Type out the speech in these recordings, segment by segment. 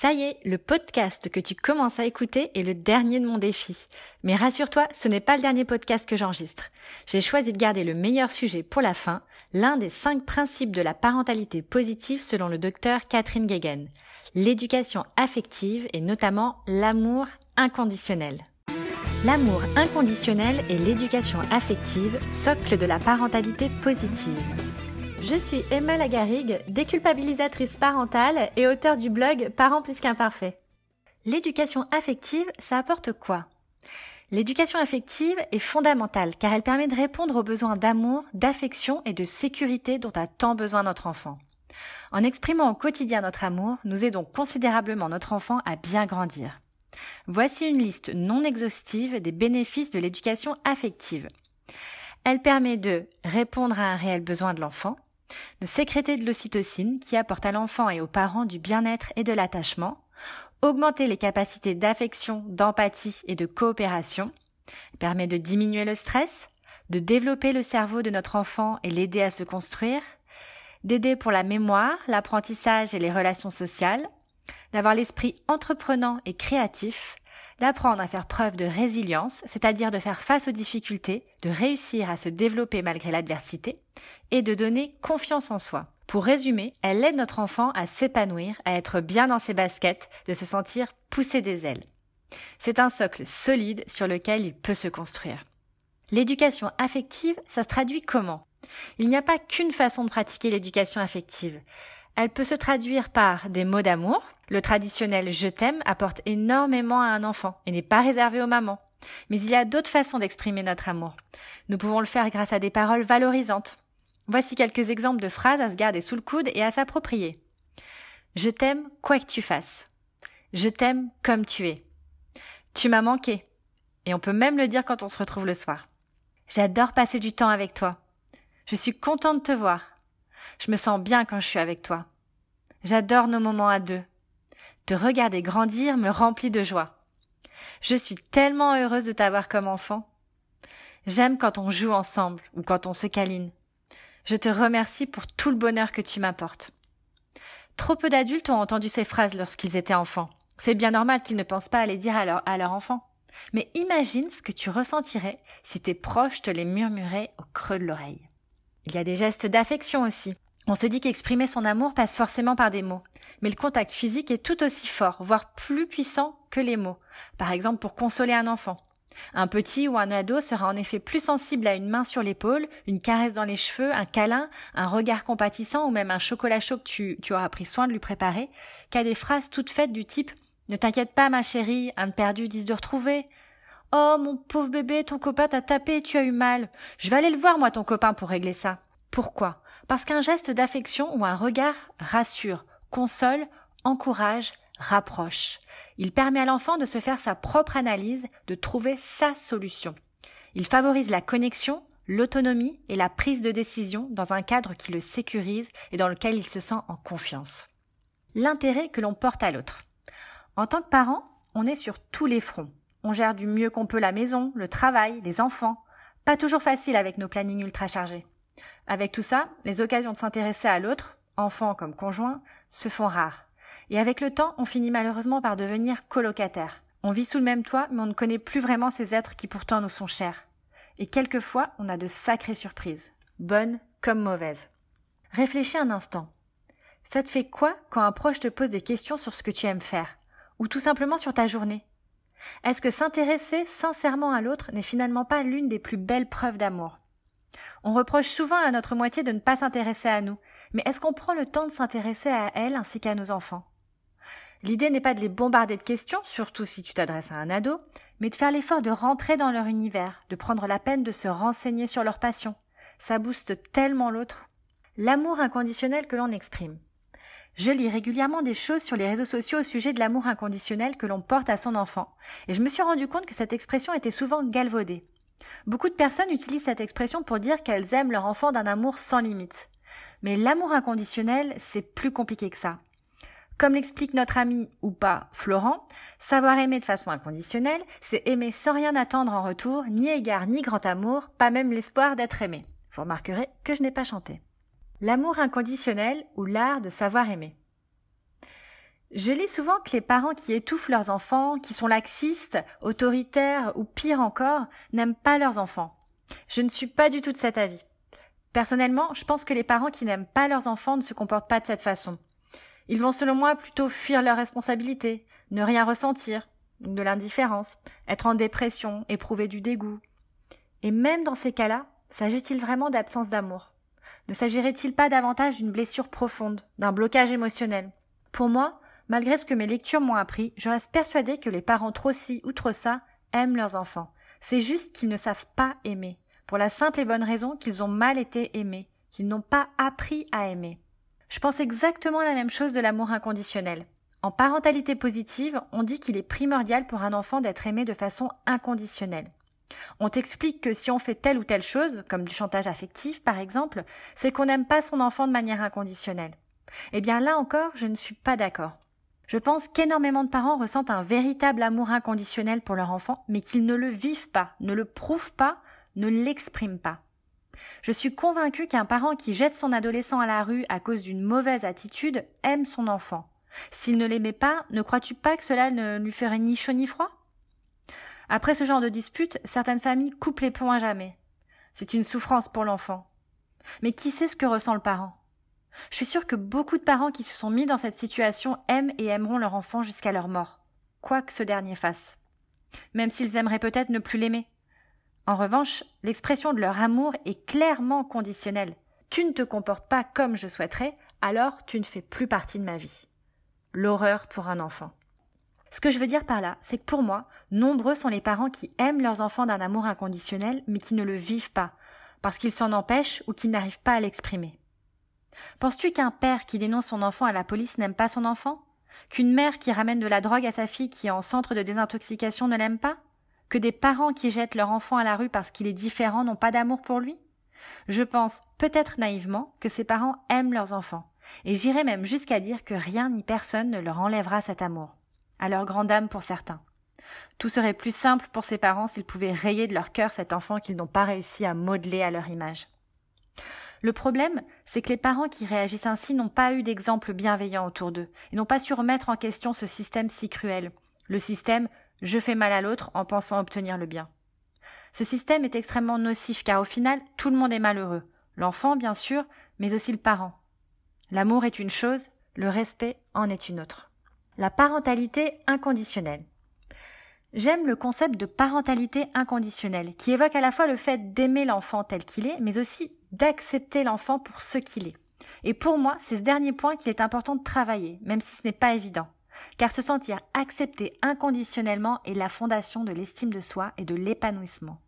Ça y est, le podcast que tu commences à écouter est le dernier de mon défi. Mais rassure-toi, ce n'est pas le dernier podcast que j'enregistre. J'ai choisi de garder le meilleur sujet pour la fin, l'un des cinq principes de la parentalité positive selon le docteur Catherine Guéguen. L'éducation affective et notamment l'amour inconditionnel. L'amour inconditionnel et l'éducation affective, socle de la parentalité positive. Je suis Emma Lagarigue, déculpabilisatrice parentale et auteure du blog Parents plus qu'imparfaits. L'éducation affective, ça apporte quoi? L'éducation affective est fondamentale car elle permet de répondre aux besoins d'amour, d'affection et de sécurité dont a tant besoin notre enfant. En exprimant au quotidien notre amour, nous aidons considérablement notre enfant à bien grandir. Voici une liste non exhaustive des bénéfices de l'éducation affective. Elle permet de répondre à un réel besoin de l'enfant, de sécréter de l'ocytocine qui apporte à l'enfant et aux parents du bien-être et de l'attachement, augmenter les capacités d'affection, d'empathie et de coopération, permet de diminuer le stress, de développer le cerveau de notre enfant et l'aider à se construire, d'aider pour la mémoire, l'apprentissage et les relations sociales, d'avoir l'esprit entreprenant et créatif, d'apprendre à faire preuve de résilience, c'est-à-dire de faire face aux difficultés, de réussir à se développer malgré l'adversité, et de donner confiance en soi. Pour résumer, elle aide notre enfant à s'épanouir, à être bien dans ses baskets, de se sentir pousser des ailes. C'est un socle solide sur lequel il peut se construire. L'éducation affective, ça se traduit comment? Il n'y a pas qu'une façon de pratiquer l'éducation affective. Elle peut se traduire par des mots d'amour. Le traditionnel je t'aime apporte énormément à un enfant et n'est pas réservé aux mamans. Mais il y a d'autres façons d'exprimer notre amour. Nous pouvons le faire grâce à des paroles valorisantes. Voici quelques exemples de phrases à se garder sous le coude et à s'approprier. Je t'aime quoi que tu fasses. Je t'aime comme tu es. Tu m'as manqué. Et on peut même le dire quand on se retrouve le soir. J'adore passer du temps avec toi. Je suis contente de te voir. Je me sens bien quand je suis avec toi. J'adore nos moments à deux. Te regarder grandir me remplit de joie. Je suis tellement heureuse de t'avoir comme enfant. J'aime quand on joue ensemble ou quand on se câline. Je te remercie pour tout le bonheur que tu m'apportes. Trop peu d'adultes ont entendu ces phrases lorsqu'ils étaient enfants. C'est bien normal qu'ils ne pensent pas à les dire à leur, à leur enfant. Mais imagine ce que tu ressentirais si tes proches te les murmuraient au creux de l'oreille. Il y a des gestes d'affection aussi. On se dit qu'exprimer son amour passe forcément par des mots, mais le contact physique est tout aussi fort, voire plus puissant que les mots. Par exemple pour consoler un enfant. Un petit ou un ado sera en effet plus sensible à une main sur l'épaule, une caresse dans les cheveux, un câlin, un regard compatissant ou même un chocolat chaud que tu, auras pris soin de lui préparer, qu'à des phrases toutes faites du type Ne t'inquiète pas ma chérie, un de perdu dix de retrouver. Oh mon pauvre bébé, ton copain t'a tapé et tu as eu mal. Je vais aller le voir moi ton copain pour régler ça. Pourquoi? Parce qu'un geste d'affection ou un regard rassure, console, encourage, rapproche. Il permet à l'enfant de se faire sa propre analyse, de trouver sa solution. Il favorise la connexion, l'autonomie et la prise de décision dans un cadre qui le sécurise et dans lequel il se sent en confiance. L'intérêt que l'on porte à l'autre. En tant que parent, on est sur tous les fronts. On gère du mieux qu'on peut la maison, le travail, les enfants. Pas toujours facile avec nos plannings ultra chargés. Avec tout ça, les occasions de s'intéresser à l'autre, enfant comme conjoint, se font rares. Et avec le temps, on finit malheureusement par devenir colocataire. On vit sous le même toit, mais on ne connaît plus vraiment ces êtres qui pourtant nous sont chers. Et quelquefois, on a de sacrées surprises, bonnes comme mauvaises. Réfléchis un instant. Ça te fait quoi quand un proche te pose des questions sur ce que tu aimes faire, ou tout simplement sur ta journée? Est-ce que s'intéresser sincèrement à l'autre n'est finalement pas l'une des plus belles preuves d'amour? On reproche souvent à notre moitié de ne pas s'intéresser à nous, mais est-ce qu'on prend le temps de s'intéresser à elle ainsi qu'à nos enfants? L'idée n'est pas de les bombarder de questions, surtout si tu t'adresses à un ado, mais de faire l'effort de rentrer dans leur univers, de prendre la peine de se renseigner sur leur passion. Ça booste tellement l'autre. L'amour inconditionnel que l'on exprime. Je lis régulièrement des choses sur les réseaux sociaux au sujet de l'amour inconditionnel que l'on porte à son enfant, et je me suis rendu compte que cette expression était souvent galvaudée. Beaucoup de personnes utilisent cette expression pour dire qu'elles aiment leur enfant d'un amour sans limite. Mais l'amour inconditionnel, c'est plus compliqué que ça. Comme l'explique notre ami ou pas Florent, savoir aimer de façon inconditionnelle, c'est aimer sans rien attendre en retour, ni égard ni grand amour, pas même l'espoir d'être aimé. Vous remarquerez que je n'ai pas chanté. L'amour inconditionnel ou l'art de savoir aimer. Je lis souvent que les parents qui étouffent leurs enfants, qui sont laxistes, autoritaires ou pire encore, n'aiment pas leurs enfants. Je ne suis pas du tout de cet avis. Personnellement, je pense que les parents qui n'aiment pas leurs enfants ne se comportent pas de cette façon. Ils vont selon moi plutôt fuir leurs responsabilités, ne rien ressentir, de l'indifférence, être en dépression, éprouver du dégoût. Et même dans ces cas-là, s'agit-il vraiment d'absence d'amour? Ne s'agirait-il pas davantage d'une blessure profonde, d'un blocage émotionnel? Pour moi, malgré ce que mes lectures m'ont appris, je reste persuadée que les parents trop ci ou trop ça aiment leurs enfants. C'est juste qu'ils ne savent pas aimer, pour la simple et bonne raison qu'ils ont mal été aimés, qu'ils n'ont pas appris à aimer. Je pense exactement la même chose de l'amour inconditionnel. En parentalité positive, on dit qu'il est primordial pour un enfant d'être aimé de façon inconditionnelle. On t'explique que si on fait telle ou telle chose, comme du chantage affectif par exemple, c'est qu'on n'aime pas son enfant de manière inconditionnelle. Eh bien là encore, je ne suis pas d'accord. Je pense qu'énormément de parents ressentent un véritable amour inconditionnel pour leur enfant, mais qu'ils ne le vivent pas, ne le prouvent pas, ne l'expriment pas. Je suis convaincue qu'un parent qui jette son adolescent à la rue à cause d'une mauvaise attitude aime son enfant. S'il ne l'aimait pas, ne crois-tu pas que cela ne lui ferait ni chaud ni froid? Après ce genre de dispute, certaines familles coupent les plombs à jamais. C'est une souffrance pour l'enfant. Mais qui sait ce que ressent le parent? Je suis sûre que beaucoup de parents qui se sont mis dans cette situation aiment et aimeront leur enfant jusqu'à leur mort, quoi que ce dernier fasse. Même s'ils aimeraient peut-être ne plus l'aimer. En revanche, l'expression de leur amour est clairement conditionnelle. Tu ne te comportes pas comme je souhaiterais, alors tu ne fais plus partie de ma vie l'horreur pour un enfant. Ce que je veux dire par là, c'est que pour moi, nombreux sont les parents qui aiment leurs enfants d'un amour inconditionnel, mais qui ne le vivent pas, parce qu'ils s'en empêchent ou qu'ils n'arrivent pas à l'exprimer. Penses-tu qu'un père qui dénonce son enfant à la police n'aime pas son enfant? Qu'une mère qui ramène de la drogue à sa fille qui est en centre de désintoxication ne l'aime pas? Que des parents qui jettent leur enfant à la rue parce qu'il est différent n'ont pas d'amour pour lui? Je pense, peut-être naïvement, que ces parents aiment leurs enfants, et j'irai même jusqu'à dire que rien ni personne ne leur enlèvera cet amour, à leur grande âme pour certains. Tout serait plus simple pour ces parents s'ils pouvaient rayer de leur cœur cet enfant qu'ils n'ont pas réussi à modeler à leur image. Le problème, c'est que les parents qui réagissent ainsi n'ont pas eu d'exemple bienveillant autour d'eux, et n'ont pas su remettre en question ce système si cruel, le système je fais mal à l'autre en pensant obtenir le bien. Ce système est extrêmement nocif car au final, tout le monde est malheureux, l'enfant bien sûr, mais aussi le parent. L'amour est une chose, le respect en est une autre. La parentalité inconditionnelle. J'aime le concept de parentalité inconditionnelle, qui évoque à la fois le fait d'aimer l'enfant tel qu'il est, mais aussi d'accepter l'enfant pour ce qu'il est. Et pour moi, c'est ce dernier point qu'il est important de travailler, même si ce n'est pas évident. Car se sentir accepté inconditionnellement est la fondation de l'estime de soi et de l'épanouissement.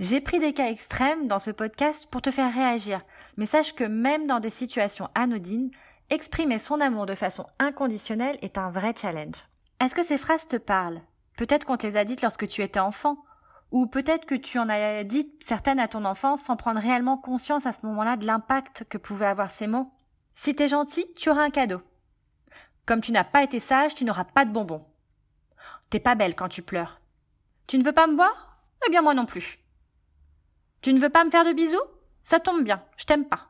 J'ai pris des cas extrêmes dans ce podcast pour te faire réagir, mais sache que même dans des situations anodines, exprimer son amour de façon inconditionnelle est un vrai challenge. Est-ce que ces phrases te parlent? Peut-être qu'on te les a dites lorsque tu étais enfant, ou peut-être que tu en as dites certaines à ton enfance sans prendre réellement conscience à ce moment-là de l'impact que pouvaient avoir ces mots. Si t'es gentil, tu auras un cadeau. Comme tu n'as pas été sage, tu n'auras pas de bonbons. T'es pas belle quand tu pleures. Tu ne veux pas me voir? Eh bien moi non plus. Tu ne veux pas me faire de bisous? Ça tombe bien, je t'aime pas.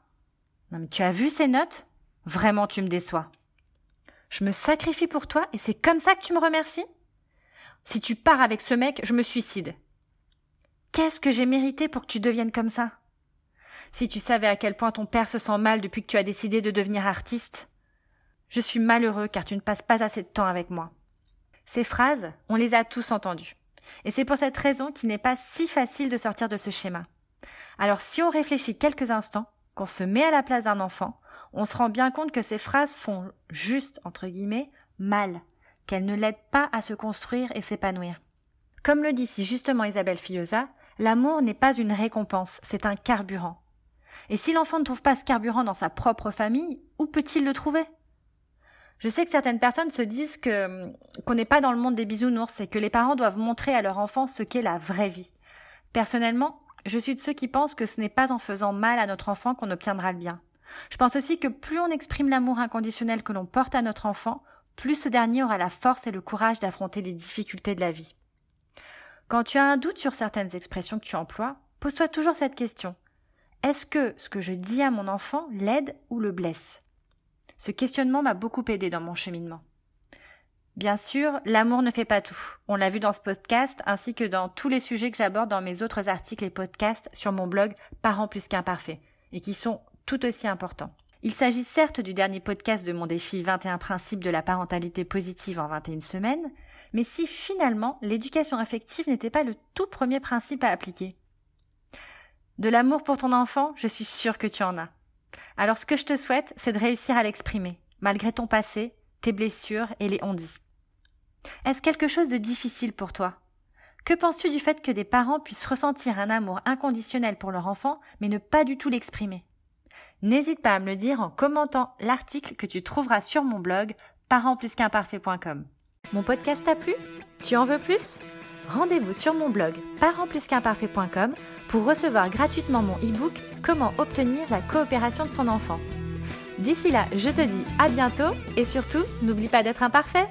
Non mais tu as vu ces notes? Vraiment tu me déçois. Je me sacrifie pour toi et c'est comme ça que tu me remercies? Si tu pars avec ce mec, je me suicide. Qu'est-ce que j'ai mérité pour que tu deviennes comme ça? Si tu savais à quel point ton père se sent mal depuis que tu as décidé de devenir artiste. Je suis malheureux car tu ne passes pas assez de temps avec moi. Ces phrases, on les a tous entendues. Et c'est pour cette raison qu'il n'est pas si facile de sortir de ce schéma. Alors si on réfléchit quelques instants, qu'on se met à la place d'un enfant, on se rend bien compte que ces phrases font juste, mal, qu'elles ne l'aident pas à se construire et s'épanouir. Comme le dit si justement Isabelle Fillosa, l'amour n'est pas une récompense, c'est un carburant. Et si l'enfant ne trouve pas ce carburant dans sa propre famille, où peut-il le trouver? Je sais que certaines personnes se disent qu'on n'est pas dans le monde des bisounours et que les parents doivent montrer à leur enfant ce qu'est la vraie vie. Personnellement, je suis de ceux qui pensent que ce n'est pas en faisant mal à notre enfant qu'on obtiendra le bien. Je pense aussi que plus on exprime l'amour inconditionnel que l'on porte à notre enfant, plus ce dernier aura la force et le courage d'affronter les difficultés de la vie. Quand tu as un doute sur certaines expressions que tu emploies, pose-toi toujours cette question. Est-ce que ce que je dis à mon enfant l'aide ou le blesse? Ce questionnement m'a beaucoup aidé dans mon cheminement. Bien sûr, l'amour ne fait pas tout. On l'a vu dans ce podcast ainsi que dans tous les sujets que j'aborde dans mes autres articles et podcasts sur mon blog Parents plus qu'imparfaits et qui sont tout aussi importants. Il s'agit certes du dernier podcast de mon défi 21 principes de la parentalité positive en 21 semaines, mais si finalement l'éducation affective n'était pas le tout premier principe à appliquer De l'amour pour ton enfant, je suis sûre que tu en as. Alors ce que je te souhaite, c'est de réussir à l'exprimer, malgré ton passé, tes blessures et les on est-ce quelque chose de difficile pour toi? Que penses-tu du fait que des parents puissent ressentir un amour inconditionnel pour leur enfant, mais ne pas du tout l'exprimer? N'hésite pas à me le dire en commentant l'article que tu trouveras sur mon blog parentsplusqu'imparfait.com. Mon podcast t'a plu? Tu en veux plus? Rendez-vous sur mon blog parentsplusqu'imparfait.com pour recevoir gratuitement mon e-book Comment obtenir la coopération de son enfant. D'ici là, je te dis à bientôt et surtout, n'oublie pas d'être imparfait